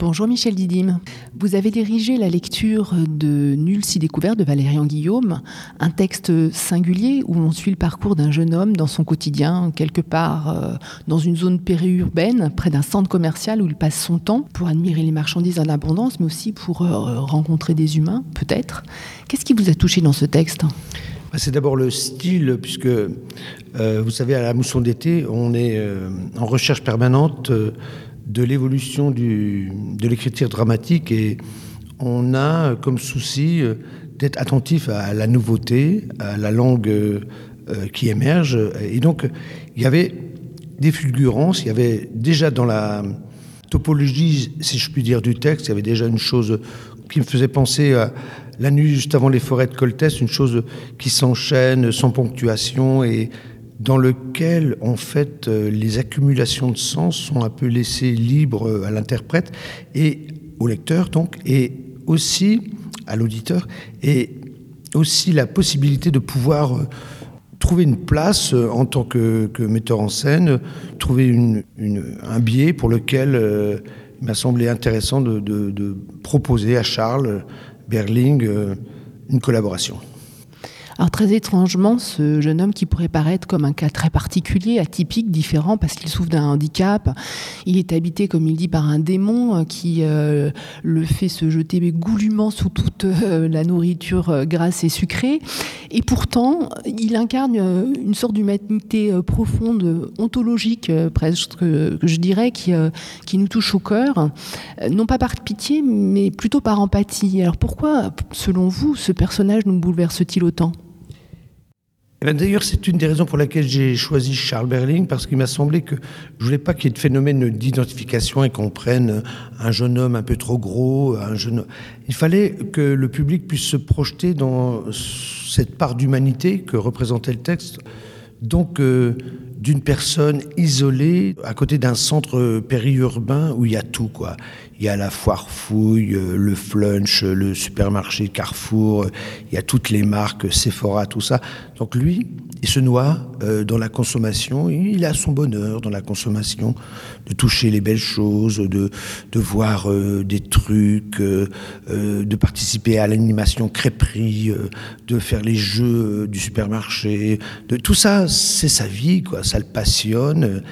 Bonjour Michel Didim. Vous avez dirigé la lecture de Nul si découvert de Valérian Guillaume, un texte singulier où on suit le parcours d'un jeune homme dans son quotidien, quelque part euh, dans une zone périurbaine, près d'un centre commercial où il passe son temps pour admirer les marchandises en abondance, mais aussi pour euh, rencontrer des humains, peut-être. Qu'est-ce qui vous a touché dans ce texte? Bah, c'est d'abord le style, puisque euh, vous savez, à la mousson d'été, on est en recherche permanente de l'évolution de l'écriture dramatique et on a comme souci euh, d'être attentif à la nouveauté, à la langue euh, euh, qui émerge. Et donc, il y avait des fulgurances, il y avait déjà dans la topologie, si je puis dire, du texte, il y avait déjà une chose qui me faisait penser à la nuit juste avant les forêts de Coltès, une chose qui s'enchaîne sans ponctuation et dans lequel, en fait, euh, les accumulations de sens sont un peu laissées libres euh, à l'interprète et au lecteur, donc, et aussi à l'auditeur, et aussi la possibilité de pouvoir euh, trouver une place en tant que, metteur en scène, trouver un biais pour lequel il m'a semblé intéressant de, de, proposer à Charles Berling une collaboration. Alors très étrangement, ce jeune homme qui pourrait paraître comme un cas très particulier, atypique, différent, parce qu'il souffre d'un handicap, il est habité, comme il dit, par un démon euh, qui euh, le fait se jeter goulûment sous toute euh, la nourriture grasse et sucrée. Et pourtant, il incarne une sorte d'humanité profonde, ontologique presque, que je dirais, qui nous touche au cœur, non pas par pitié, mais plutôt par empathie. Alors pourquoi, selon vous, ce personnage nous bouleverse-t-il autant? Eh ben, d'ailleurs, c'est une des raisons pour laquelle j'ai choisi Charles Berling, parce qu'il m'a semblé que je voulais pas qu'il y ait de phénomène d'identification et qu'on prenne un jeune homme un peu trop gros, un jeune. Il fallait que le public puisse se projeter dans cette part d'humanité que représentait le texte. Donc, euh, d'une personne isolée à côté d'un centre périurbain où il y a tout, quoi. Il y a la foire fouille, euh, le flunch, le supermarché Carrefour, il y a toutes les marques Sephora, tout ça. Donc lui, il se noie euh, dans la consommation, il a son bonheur dans la consommation, de toucher les belles choses, de, de voir euh, des trucs, de participer à l'animation crêperie, de faire les jeux du supermarché. De, tout ça, c'est sa vie, quoi. ça le passionne.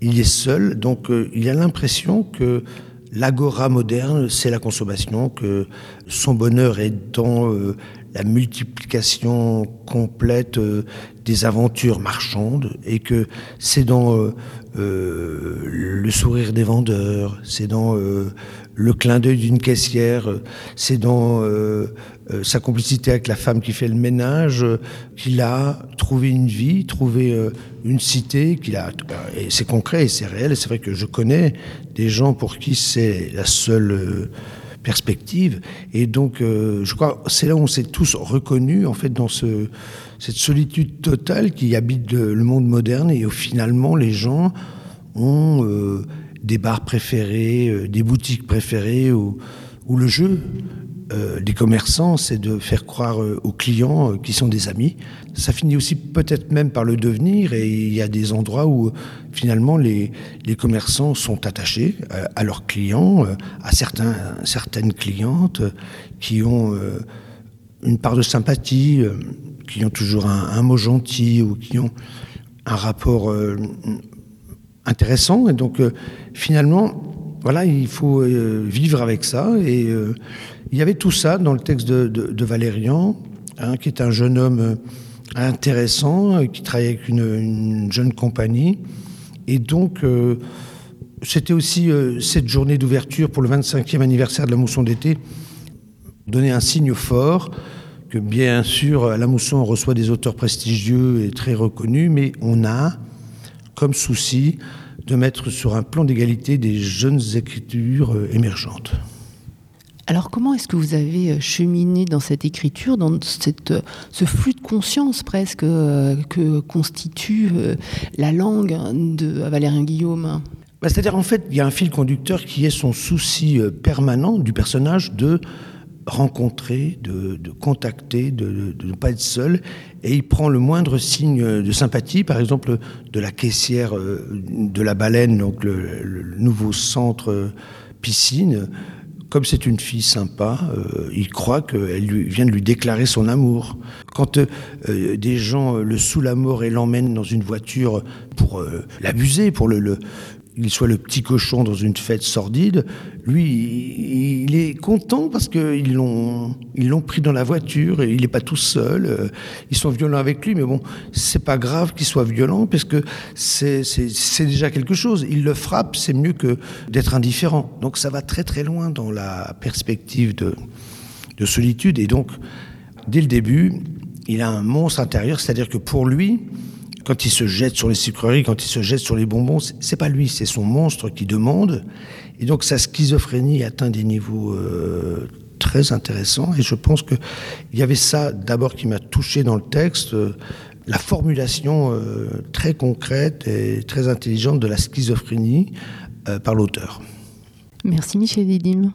Il est seul, donc il a l'impression que l'agora moderne, c'est la consommation, que son bonheur est dans euh, la multiplication complète euh, des aventures marchandes et que c'est dans euh, le sourire des vendeurs, c'est dans le clin d'œil d'une caissière, c'est dans sa complicité avec la femme qui fait le ménage qu'il a trouvé une vie, trouvé une cité, qu'il a et c'est concret et c'est réel. Et c'est vrai que je connais des gens pour qui c'est la seule perspective. Et donc, euh, je crois, c'est là où on s'est tous reconnus, en fait, dans ce, cette solitude totale qui habite le monde moderne et où finalement les gens ont euh, des bars préférés, euh, des boutiques préférées, ou, le jeu des commerçants, c'est de faire croire aux clients qui sont des amis. Ça finit aussi peut-être même par le devenir, et il y a des endroits où finalement les, commerçants sont attachés euh, à, leurs clients, euh, à certaines clientes euh, qui ont une part de sympathie, qui ont toujours un, mot gentil ou qui ont un rapport intéressant. Et donc finalement, voilà, il faut vivre avec ça. Et il y avait tout ça dans le texte de, Valérian, hein, qui est un jeune homme intéressant, qui travaille avec une, une jeune compagnie et donc, euh, c'était aussi euh, cette journée d'ouverture pour le 25e anniversaire de la mousson d'été, donner un signe fort que bien sûr, la mousson, on reçoit des auteurs prestigieux et très reconnus, mais on a comme souci de mettre sur un plan d'égalité des jeunes écritures euh, émergentes. Alors comment est-ce que vous avez euh, cheminé dans cette écriture, dans cette, euh, ce flux de conscience presque que constitue la langue de Valérien Guillaume? Bah, C'est-à-dire en fait, il y a un fil conducteur qui est son souci permanent du personnage de rencontrer, de, contacter, de, ne pas être seul. Et il prend le moindre signe de sympathie, par exemple de la caissière de la baleine, donc le nouveau centre piscine, comme c'est une fille sympa, euh, il croit qu'elle vient de lui déclarer son amour. Quand euh, des gens le saoulent à mort et l'emmènent dans une voiture pour euh, l'abuser, pour le, il soit le petit cochon dans une fête sordide, lui, il est content parce qu'ils l'ont, ils l'ont pris dans la voiture et il n'est pas tout seul. Euh, ils sont violents avec lui, mais bon, c'est pas grave qu'il soit violent parce que c'est, c'est, déjà quelque chose. Il le frappe, c'est mieux que d'être indifférent. Donc ça va très très loin dans la perspective de, de solitude et donc, dès le début, il a un monstre intérieur, c'est-à-dire que pour lui, quand il se jette sur les sucreries, quand il se jette sur les bonbons, c'est pas lui, c'est son monstre qui demande. Et donc sa schizophrénie atteint des niveaux euh, très intéressants. Et je pense qu'il y avait ça d'abord qui m'a touché dans le texte, euh, la formulation euh, très concrète et très intelligente de la schizophrénie par l'auteur. Merci Michel Didim.